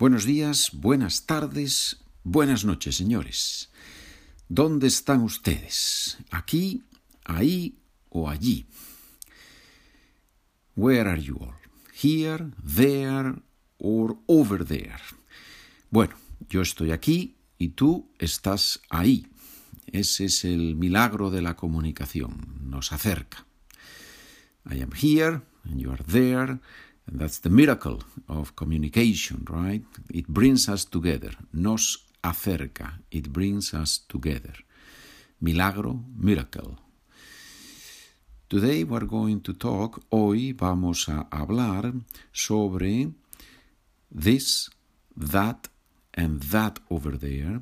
Buenos días, buenas tardes, buenas noches, señores. ¿Dónde están ustedes? ¿Aquí, ahí o allí? Where are you all? Here, there or over there? Bueno, yo estoy aquí y tú estás ahí. Ese es el milagro de la comunicación, nos acerca. I am here and you are there And that's the miracle of communication, right? It brings us together. Nos acerca. It brings us together. Milagro, miracle. Today we're going to talk, hoy vamos a hablar sobre this, that, and that over there.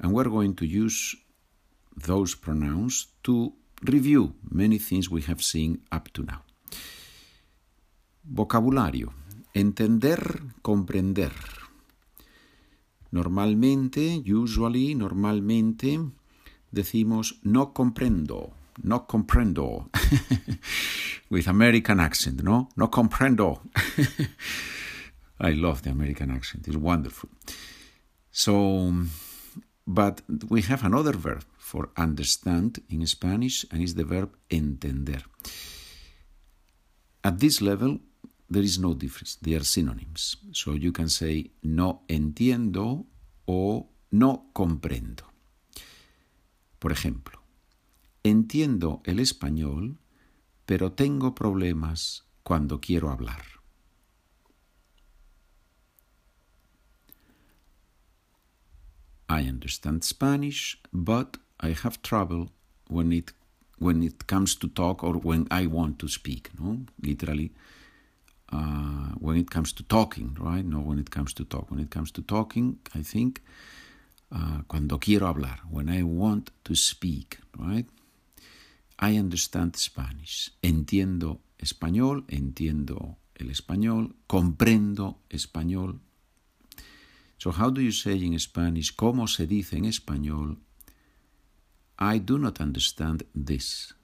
And we're going to use those pronouns to review many things we have seen up to now. Vocabulario. Entender, comprender. Normalmente, usually, normalmente, decimos no comprendo, no comprendo. With American accent, ¿no? No comprendo. I love the American accent, it's wonderful. So, but we have another verb for understand in Spanish, and it's the verb entender. At this level, there is no difference. They are synonyms. So you can say no entiendo o no comprendo. Por ejemplo, entiendo el español, pero tengo problemas cuando quiero hablar. I understand Spanish, but I have trouble when it when it comes to talk or when I want to speak, no? Literally uh, when it comes to talking, right? No, when it comes to talk. When it comes to talking, I think uh, cuando quiero hablar, when I want to speak, right? I understand Spanish. Entiendo español, entiendo el español, comprendo español. So, how do you say in Spanish? ¿Cómo se dice en español? I do not understand this.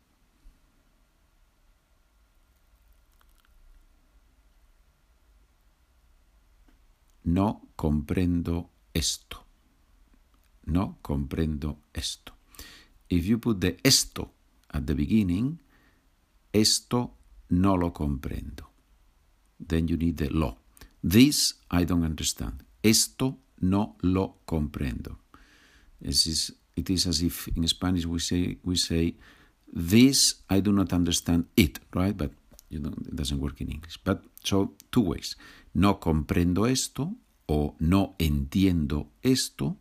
No comprendo esto. No comprendo esto. If you put the esto at the beginning, esto no lo comprendo. Then you need the lo. This I don't understand. Esto no lo comprendo. It is, it is as if in Spanish we say we say this I do not understand it, right? But you know it doesn't work in English. But so two ways no comprendo esto o no entiendo esto.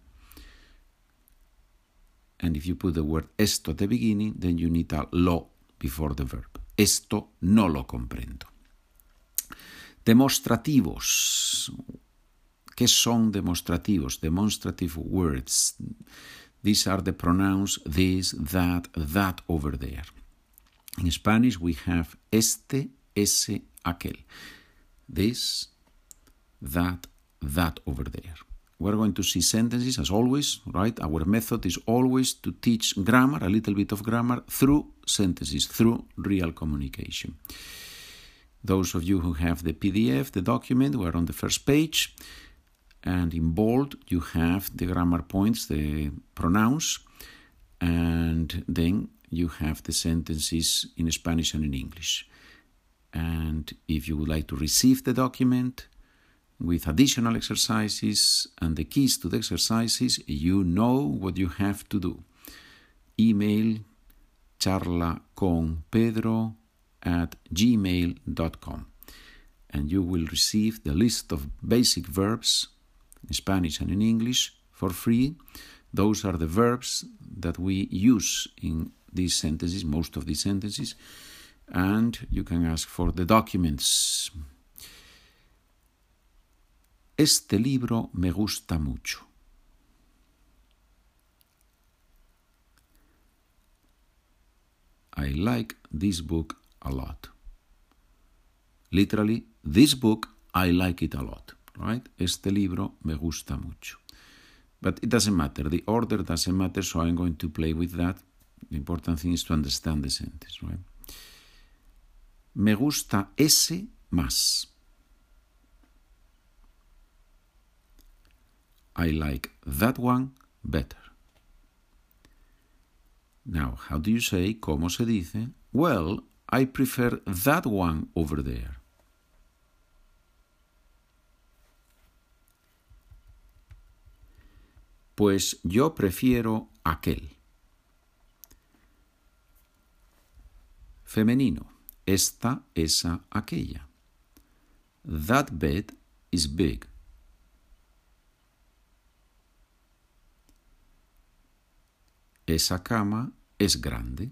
And if you put the word esto at the beginning, then you need a lo before the verb. Esto no lo comprendo. Demostrativos. ¿Qué son demostrativos? Demonstrative words. These are the pronouns this, that, that over there. In Spanish we have este, ese, aquel. This, that, that over there. We're going to see sentences as always, right? Our method is always to teach grammar, a little bit of grammar, through sentences, through real communication. Those of you who have the PDF, the document, we're on the first page, and in bold you have the grammar points, the pronouns, and then you have the sentences in Spanish and in English. And if you would like to receive the document with additional exercises and the keys to the exercises, you know what you have to do. Email charla con pedro at gmail.com and you will receive the list of basic verbs in Spanish and in English for free. Those are the verbs that we use in these sentences, most of these sentences and you can ask for the documents. Este libro me gusta mucho. I like this book a lot. Literally, this book, I like it a lot, right? Este libro me gusta mucho. But it doesn't matter. The order doesn't matter, so I'm going to play with that. The important thing is to understand the sentence, right? Me gusta ese más. I like that one better. Now, how do you say, ¿cómo se dice? Well, I prefer that one over there. Pues yo prefiero aquel. Femenino. Esta, esa, aquella. That bed is big. Esa cama es grande.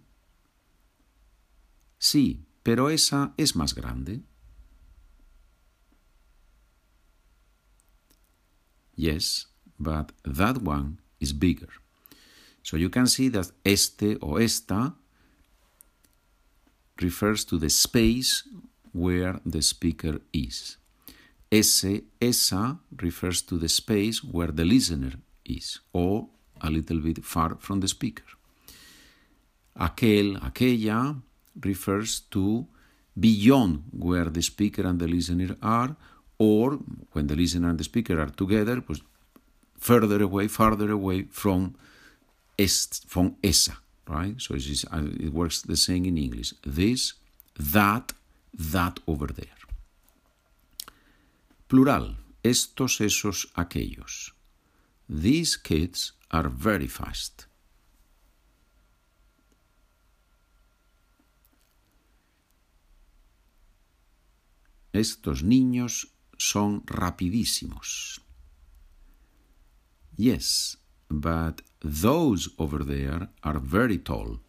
Sí, pero esa es más grande. Yes, but that one is bigger. So you can see that este o esta refers to the space where the speaker is. Ese, esa refers to the space where the listener is, or a little bit far from the speaker. Aquel, aquella refers to beyond where the speaker and the listener are, or when the listener and the speaker are together, pues further away, farther away from est, from esa, right? So is, uh, it works the same in English. This, that, that over there. Plural, estos, esos, aquellos. These kids are very fast. Estos niños son rapidísimos. Yes, but those over there are very tall.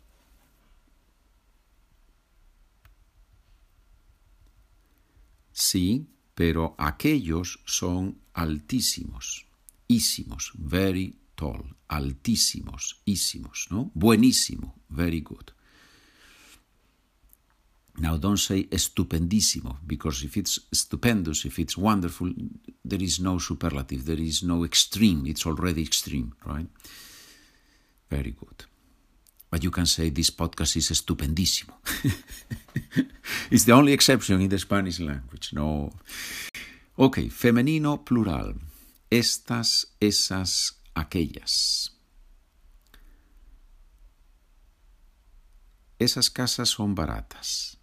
Sí, pero aquellos son altísimos, ísimos, very tall, altísimos, ísimos, ¿no? Buenísimo, very good. Now, don't say estupendísimo, because if it's stupendous, if it's wonderful, there is no superlative, there is no extreme, it's already extreme, right? Very good. But you can say this podcast is estupendísimo. it's the only exception in the Spanish language, no. Ok, femenino plural. Estas, esas, aquellas. Esas casas son baratas.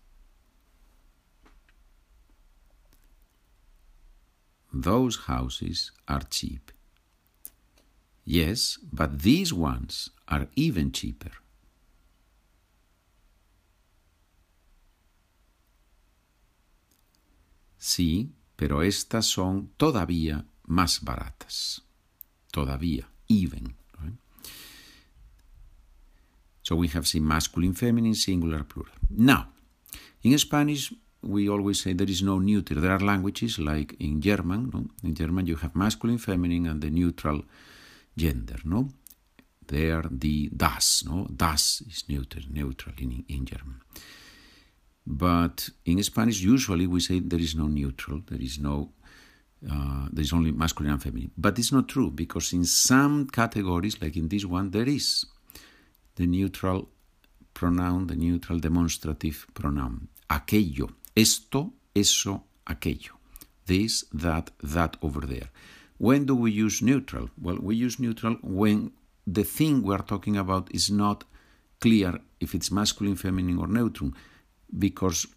Those houses are cheap. Yes, but these ones are even cheaper. Sí, pero estas son todavía más baratas. Todavía, even. Right? So we have seen masculine, feminine, singular, plural. Now, in Spanish, we always say there is no neuter. There are languages like in German. No? In German, you have masculine, feminine, and the neutral gender. No, there the das. No, das is neuter, neutral in in German. But in Spanish, usually we say there is no neutral. There is no. Uh, there is only masculine and feminine. But it's not true because in some categories, like in this one, there is the neutral pronoun, the neutral demonstrative pronoun. Aquello esto, eso, aquello. This, that, that over there. When do we use neutral? Well, we use neutral when the thing we are talking about is not clear if it's masculine, feminine, or neutral, because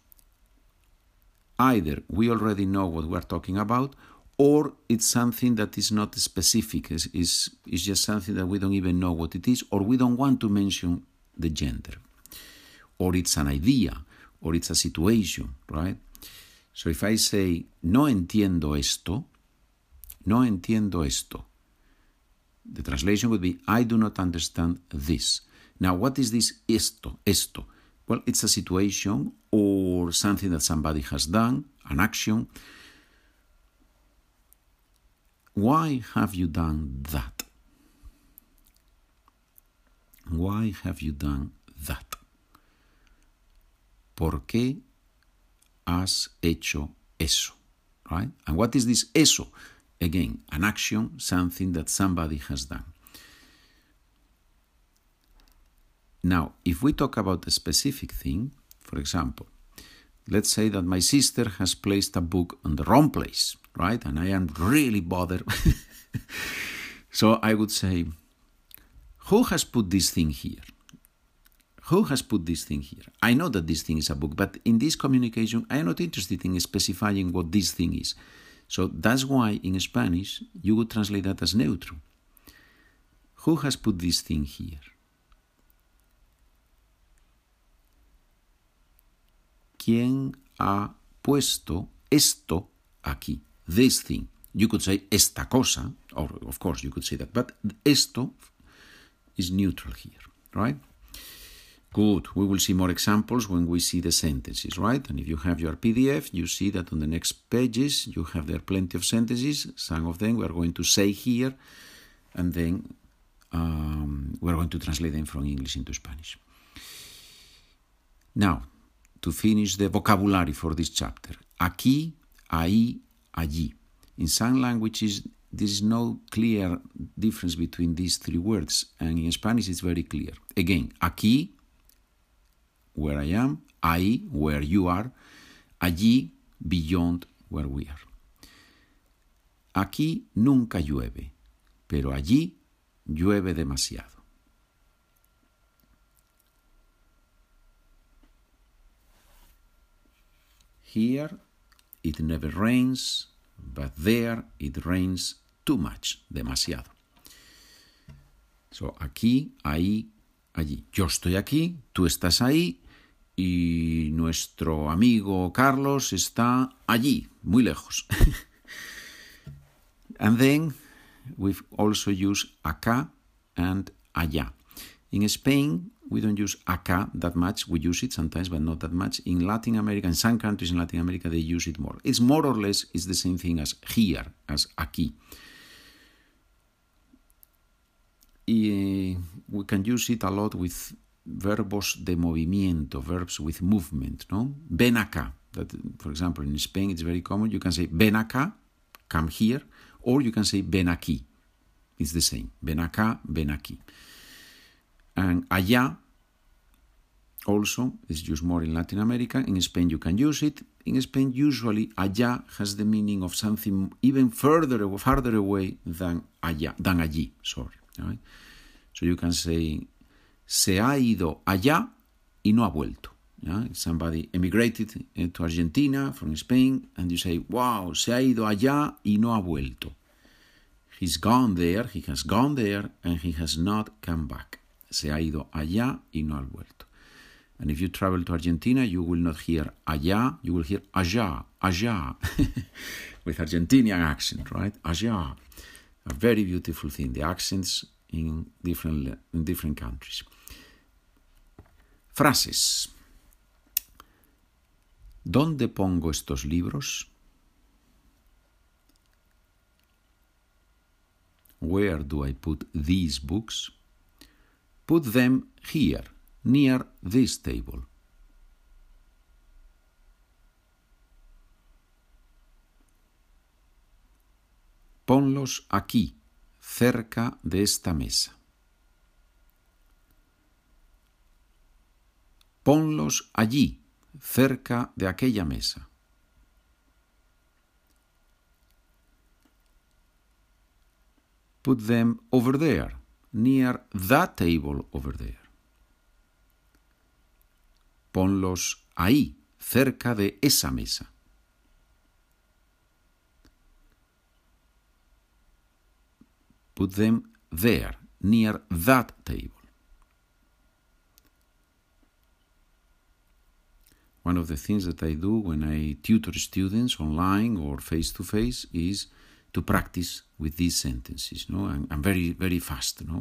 either we already know what we are talking about, or it's something that is not specific, is is is just something that we don't even know what it is, or we don't want to mention the gender, or it's an idea, or it's a situation, right? So if I say, no entiendo esto, no entiendo esto, the translation would be, I do not understand this. Now, what is this esto, esto? Well, it's a situation or something that somebody has done, an action. Why have you done that? Why have you done that? ¿Por qué has hecho eso? Right? And what is this eso? Again, an action, something that somebody has done. Now, if we talk about a specific thing, for example, let's say that my sister has placed a book on the wrong place, right? And I am really bothered So I would say, who has put this thing here? Who has put this thing here? I know that this thing is a book, but in this communication, I am not interested in specifying what this thing is. So that's why in Spanish you would translate that as neutral. Who has put this thing here? ¿Quién ha puesto esto aquí? This thing. You could say esta cosa, or of course you could say that, but esto is neutral here, right? Good. We will see more examples when we see the sentences, right? And if you have your PDF, you see that on the next pages you have there plenty of sentences. Some of them we are going to say here, and then um, we are going to translate them from English into Spanish. Now, to finish the vocabulary for this chapter. Aquí, ahí, allí. In some languages, there is no clear difference between these three words, and in Spanish it's very clear. Again, aquí, where I am, ahí, where you are, allí, beyond where we are. Aquí nunca llueve, pero allí llueve demasiado. Here it never rains, but there it rains too much, demasiado. So, aquí, ahí, allí. Yo estoy aquí, tú estás ahí y nuestro amigo Carlos está allí, muy lejos. and then we also use acá and allá. In Spain, we don't use acá that much. We use it sometimes, but not that much. In Latin America, in some countries in Latin America, they use it more. It's more or less it's the same thing as here, as aquí. Y, eh, we can use it a lot with verbos de movimiento, verbs with movement, no? Ven acá. That, for example, in Spain, it's very common. You can say ven acá, come here, or you can say ven aquí. It's the same. Ven acá, ven aquí. And allá also is used more in Latin America. In Spain, you can use it. In Spain, usually allá has the meaning of something even further farther away than allá, than allí. Sorry. Right? So you can say se ha ido allá y no ha vuelto. Yeah? Somebody emigrated eh, to Argentina from Spain, and you say, "Wow, se ha ido allá y no ha vuelto." He's gone there, he has gone there, and he has not come back se ha ido allá y no ha vuelto. And if you travel to Argentina, you will not hear allá, you will hear allá, allá, with Argentinian accent, right? Allá. A very beautiful thing, the accents in different, in different countries. Frases. ¿Dónde pongo estos libros? Where do I put these books? Put them here, near this table. Ponlos aquí, cerca de esta mesa. Ponlos allí, cerca de aquella mesa. Put them over there, near that table over there. Ponlos ahí, cerca de esa mesa. Put them there, near that table. One of the things that I do when I tutor students online or face to face is to practice with these sentences. No, I'm, I'm very very fast. No,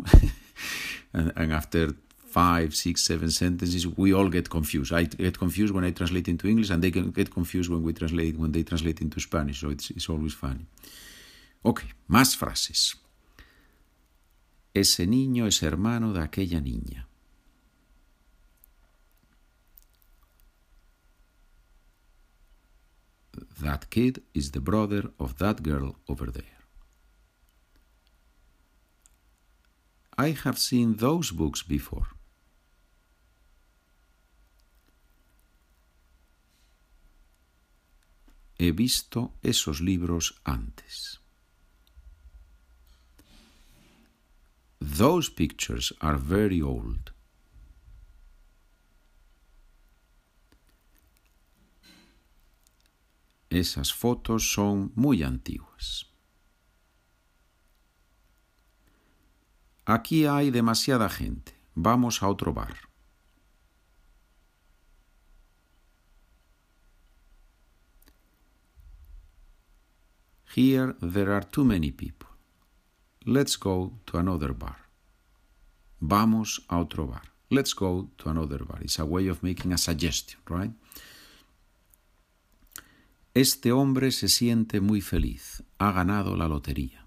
and, and, after five, six, seven sentences, we all get confused. I get confused when I translate into English, and they get confused when we translate when they translate into Spanish. So it's it's always funny. Okay, más frases. Ese niño es hermano de aquella niña. That kid is the brother of that girl over there. I have seen those books before. He visto esos libros antes. those pictures are very old. Esas fotos son muy antiguas. Aquí hay demasiada gente. Vamos a otro bar. Here there are too many people. Let's go to another bar. Vamos a otro bar. Let's go to another bar. It's a way of making a suggestion, right? Este hombre se siente muy feliz. Ha ganado la lotería.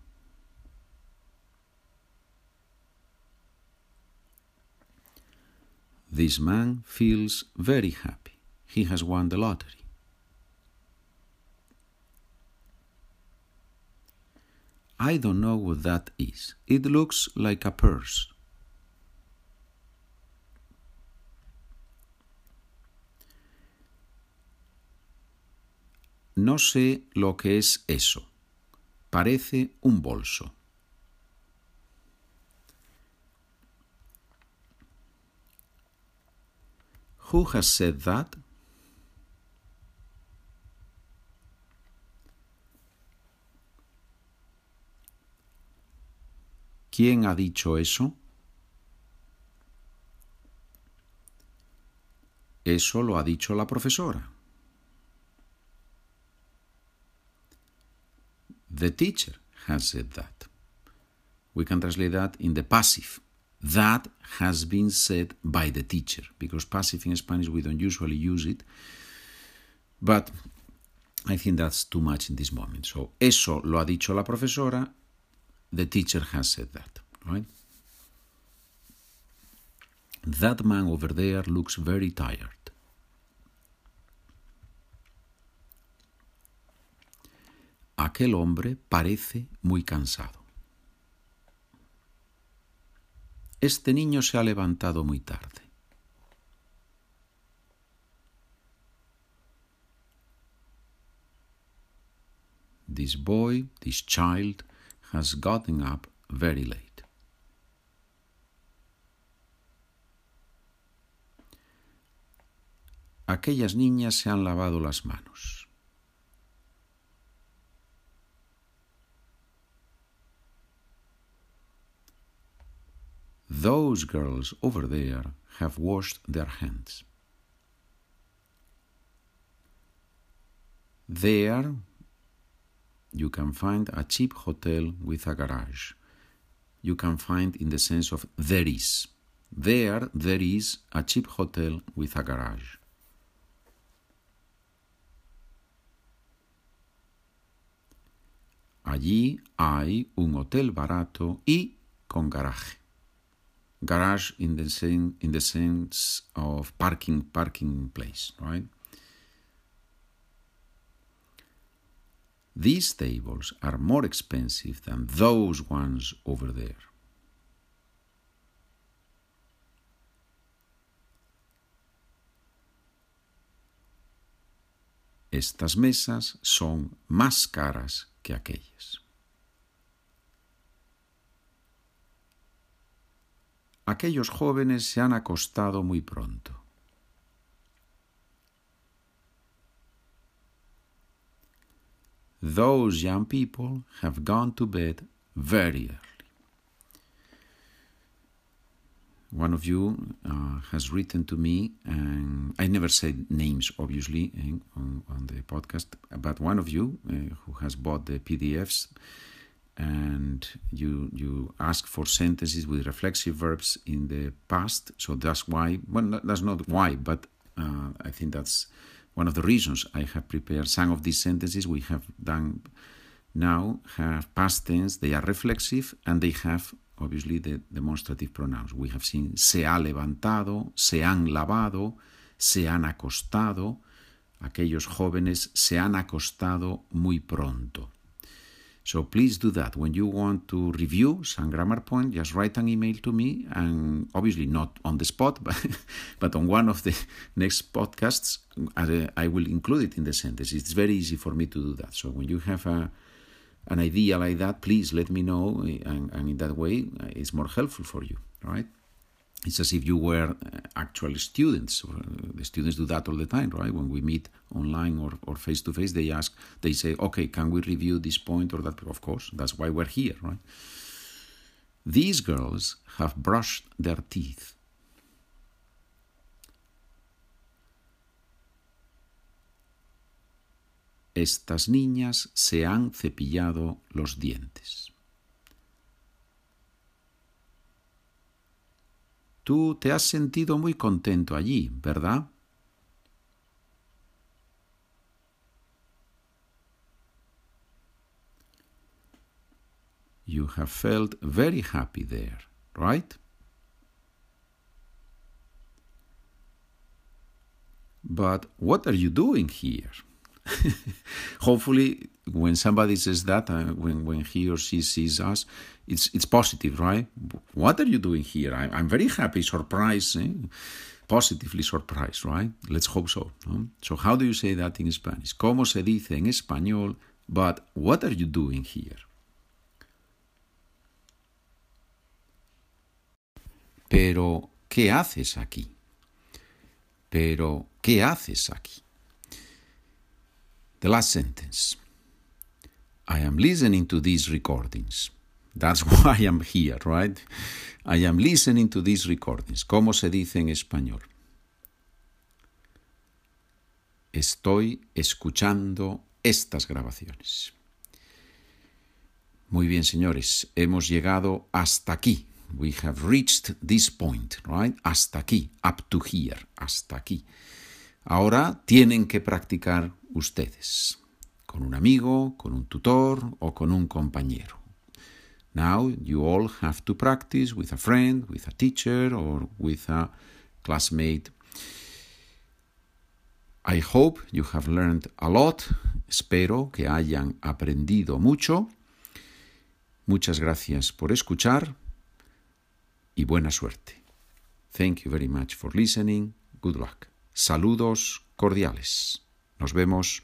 This man feels very happy. He has won the lottery. I don't know what that is. It looks like a purse. No sé lo que es eso. Parece un bolso. Who has said that? ¿Quién ha dicho eso? Eso lo ha dicho la profesora. The teacher has said that. We can translate that in the passive. That has been said by the teacher, because passive in Spanish we don't usually use it. But I think that's too much in this moment. So, eso lo ha dicho la profesora, the teacher has said that, right? That man over there looks very tired. Aquel hombre parece muy cansado. Este niño se ha levantado muy tarde. This boy, this child, has gotten up very late. Aquellas niñas se han lavado las manos. Those girls over there have washed their hands. There you can find a cheap hotel with a garage. You can find in the sense of there is. There, there is a cheap hotel with a garage. Allí hay un hotel barato y con garaje. Garage in the same in the sense of parking parking place, right? These tables are more expensive than those ones over there. Estas mesas son más caras que aquellas. Aquellos jóvenes se han acostado muy pronto. Those young people have gone to bed very early. One of you uh, has written to me, and I never said names, obviously, eh, on, on, the podcast, but one of you uh, who has bought the PDFs and you you ask for sentences with reflexive verbs in the past. So that's why. Well, that's not why, but uh, I think that's one of the reasons I have prepared some of these sentences we have done now have past tense, they are reflexive, and they have obviously the demonstrative pronouns. We have seen se ha levantado, se han lavado, se han acostado. Aquellos jóvenes se han acostado muy pronto. So please do that. When you want to review some grammar point, just write an email to me, and obviously not on the spot, but, but on one of the next podcasts, I will include it in the sentence. It's very easy for me to do that. So when you have a, an idea like that, please let me know, eh, and, and in that way, eh, it's more helpful for you, right? It's as if you were uh, actual students. Uh, the students do that all the time, right? When we meet online or, or face to face, they ask, they say, okay, can we review this point or that? Of course, that's why we're here, right? These girls have brushed their teeth. Estas niñas se han cepillado los dientes. Tú te has sentido muy contento allí, ¿verdad? You have felt very happy there, right? But what are you doing here? Hopefully, when somebody says that, uh, when, when he or she sees us, it's, it's positive, right? What are you doing here? I, I'm very happy, surprised, eh? positively surprised, right? Let's hope so. No? So, how do you say that in Spanish? ¿Cómo se dice en español? But what are you doing here? Pero, ¿qué haces aquí? Pero, ¿qué haces aquí? The last sentence. I am listening to these recordings. That's why I'm here, right? I am listening to these recordings. ¿Cómo se dice en español? Estoy escuchando estas grabaciones. Muy bien, señores, hemos llegado hasta aquí. We have reached this point, right? Hasta aquí, up to here, hasta aquí. Ahora tienen que practicar ustedes, con un amigo, con un tutor o con un compañero. Now you all have to practice with a friend, with a teacher or with a classmate. I hope you have learned a lot. Espero que hayan aprendido mucho. Muchas gracias por escuchar y buena suerte. Thank you very much for listening. Good luck. Saludos cordiales. Nos vemos